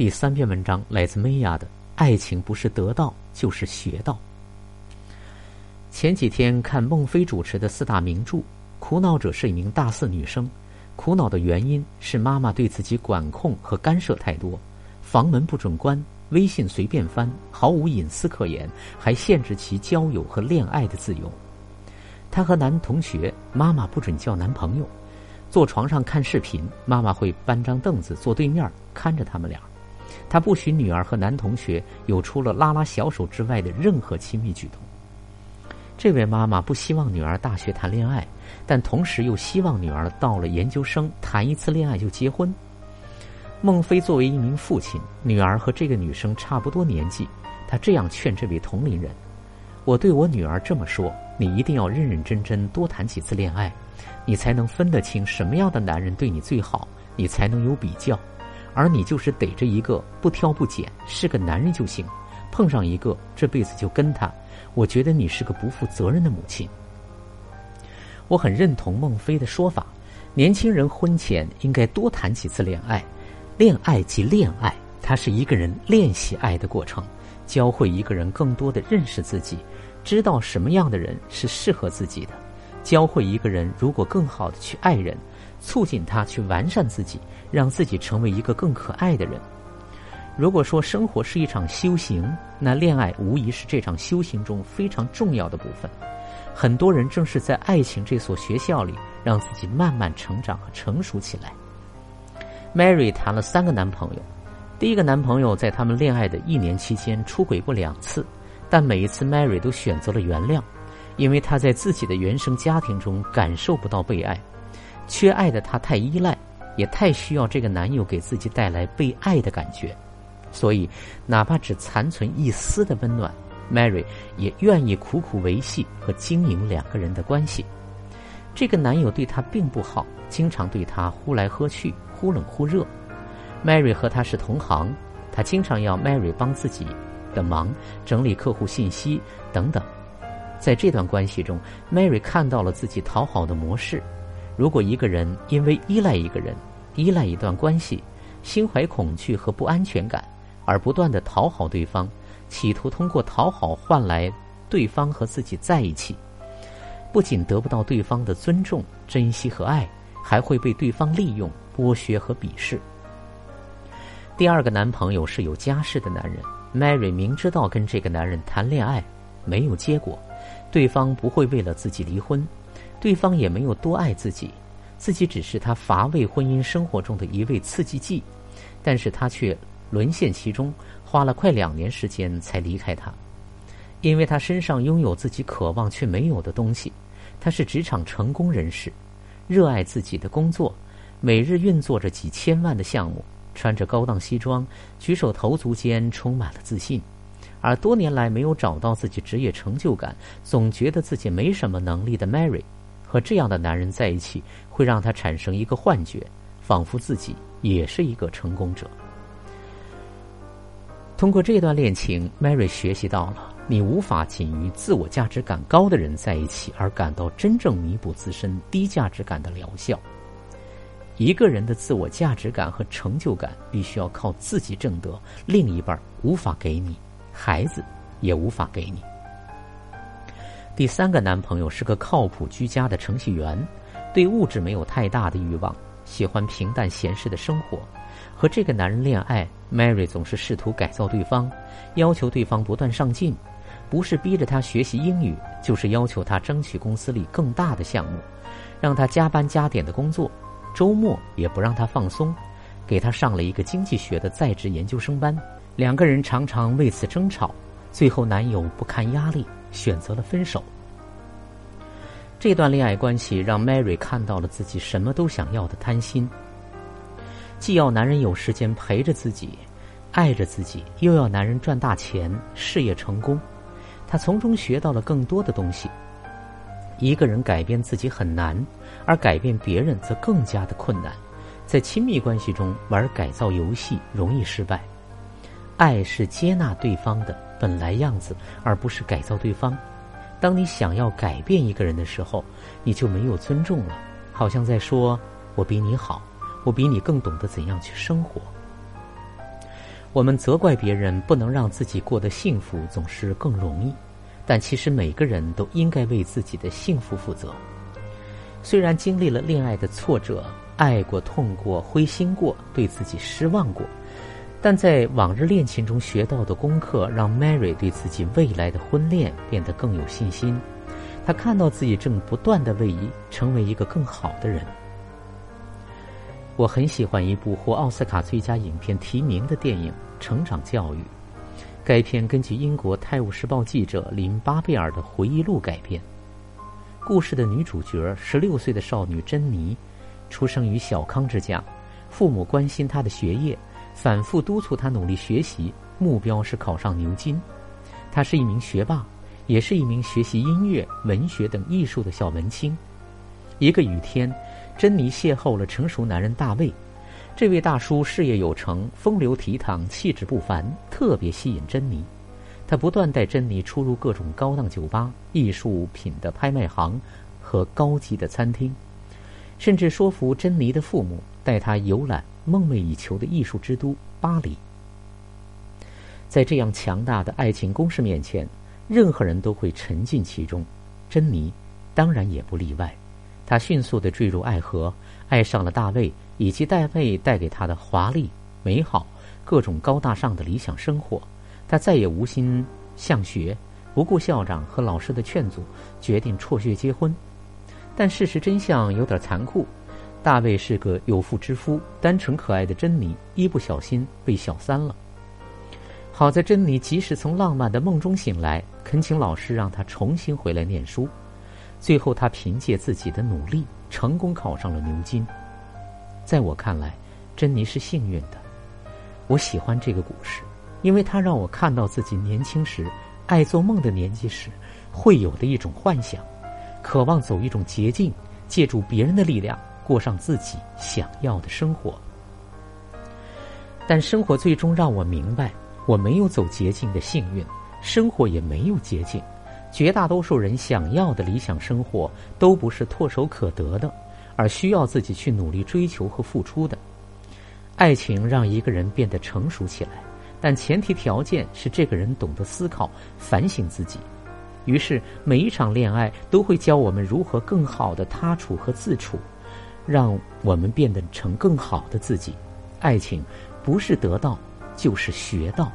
第三篇文章来自梅亚的《爱情不是得到就是学到》。前几天看孟非主持的四大名著，苦恼者是一名大四女生，苦恼的原因是妈妈对自己管控和干涉太多，房门不准关，微信随便翻，毫无隐私可言，还限制其交友和恋爱的自由。她和男同学，妈妈不准交男朋友。坐床上看视频，妈妈会搬张凳子坐对面看着他们俩。她不许女儿和男同学有除了拉拉小手之外的任何亲密举动。这位妈妈不希望女儿大学谈恋爱，但同时又希望女儿到了研究生谈一次恋爱就结婚。孟非作为一名父亲，女儿和这个女生差不多年纪，他这样劝这位同龄人：“我对我女儿这么说，你一定要认认真真多谈几次恋爱。”你才能分得清什么样的男人对你最好，你才能有比较，而你就是逮着一个不挑不拣，是个男人就行，碰上一个这辈子就跟他。我觉得你是个不负责任的母亲。我很认同孟非的说法，年轻人婚前应该多谈几次恋爱，恋爱即恋爱，它是一个人练习爱的过程，教会一个人更多的认识自己，知道什么样的人是适合自己的。教会一个人，如果更好的去爱人，促进他去完善自己，让自己成为一个更可爱的人。如果说生活是一场修行，那恋爱无疑是这场修行中非常重要的部分。很多人正是在爱情这所学校里，让自己慢慢成长和成熟起来。Mary 谈了三个男朋友，第一个男朋友在他们恋爱的一年期间出轨过两次，但每一次 Mary 都选择了原谅。因为他在自己的原生家庭中感受不到被爱，缺爱的她太依赖，也太需要这个男友给自己带来被爱的感觉，所以哪怕只残存一丝的温暖，Mary 也愿意苦苦维系和经营两个人的关系。这个男友对她并不好，经常对她呼来喝去，忽冷忽热。Mary 和他是同行，他经常要 Mary 帮自己的忙，整理客户信息等等。在这段关系中，Mary 看到了自己讨好的模式。如果一个人因为依赖一个人、依赖一段关系，心怀恐惧和不安全感，而不断的讨好对方，企图通过讨好换来对方和自己在一起，不仅得不到对方的尊重、珍惜和爱，还会被对方利用、剥削和鄙视。第二个男朋友是有家室的男人，Mary 明知道跟这个男人谈恋爱没有结果。对方不会为了自己离婚，对方也没有多爱自己，自己只是他乏味婚姻生活中的一味刺激剂，但是他却沦陷其中，花了快两年时间才离开他，因为他身上拥有自己渴望却没有的东西，他是职场成功人士，热爱自己的工作，每日运作着几千万的项目，穿着高档西装，举手投足间充满了自信。而多年来没有找到自己职业成就感，总觉得自己没什么能力的 Mary，和这样的男人在一起，会让她产生一个幻觉，仿佛自己也是一个成功者。通过这段恋情，Mary 学习到了：你无法仅与自我价值感高的人在一起而感到真正弥补自身低价值感的疗效。一个人的自我价值感和成就感，必须要靠自己挣得，另一半无法给你。孩子也无法给你。第三个男朋友是个靠谱居家的程序员，对物质没有太大的欲望，喜欢平淡闲适的生活。和这个男人恋爱，Mary 总是试图改造对方，要求对方不断上进，不是逼着他学习英语，就是要求他争取公司里更大的项目，让他加班加点的工作，周末也不让他放松，给他上了一个经济学的在职研究生班。两个人常常为此争吵，最后男友不堪压力选择了分手。这段恋爱关系让 Mary 看到了自己什么都想要的贪心，既要男人有时间陪着自己，爱着自己，又要男人赚大钱、事业成功。她从中学到了更多的东西。一个人改变自己很难，而改变别人则更加的困难。在亲密关系中玩改造游戏容易失败。爱是接纳对方的本来样子，而不是改造对方。当你想要改变一个人的时候，你就没有尊重了，好像在说“我比你好，我比你更懂得怎样去生活”。我们责怪别人不能让自己过得幸福，总是更容易，但其实每个人都应该为自己的幸福负责。虽然经历了恋爱的挫折，爱过、痛过、灰心过，对自己失望过，但在往日恋情中学到的功课，让 Mary 对自己未来的婚恋变得更有信心。她看到自己正不断的位移，成为一个更好的人。我很喜欢一部获奥斯卡最佳影片提名的电影《成长教育》。该片根据英国《泰晤士报》记者林巴贝尔的回忆录改编。故事的女主角十六岁的少女珍妮，出生于小康之家，父母关心她的学业，反复督促他努力学习，目标是考上牛津。他是一名学霸，也是一名学习音乐、文学等艺术的小文青。一个雨天，珍妮邂逅了成熟男人大卫。这位大叔事业有成，风流倜傥，气质不凡，特别吸引珍妮。他不断带珍妮出入各种高档酒吧、艺术品的拍卖行和高级的餐厅，甚至说服珍妮的父母带他游览梦寐以求的艺术之都巴黎。在这样强大的爱情攻势面前，任何人都会沉浸其中，珍妮当然也不例外。她迅速的坠入爱河，爱上了大卫以及大卫带给她的华丽、美好、各种高大上的理想生活。她再也无心向学，不顾校长和老师的劝阻，决定辍学结婚。但事实真相有点残酷，大卫是个有妇之夫，单纯可爱的珍妮一不小心被小三了。好在珍妮及时从浪漫的梦中醒来，恳请老师让她重新回来念书。最后，她凭借自己的努力，成功考上了牛津。在我看来，珍妮是幸运的。我喜欢这个故事。因为它让我看到自己年轻时爱做梦的年纪时会有的一种幻想，渴望走一种捷径，借助别人的力量过上自己想要的生活。但生活最终让我明白，我没有走捷径的幸运，生活也没有捷径。绝大多数人想要的理想生活都不是唾手可得的，而需要自己去努力追求和付出的。爱情让一个人变得成熟起来。但前提条件是这个人懂得思考、反省自己。于是，每一场恋爱都会教我们如何更好的他处和自处，让我们变得成更好的自己。爱情不是得到，就是学到。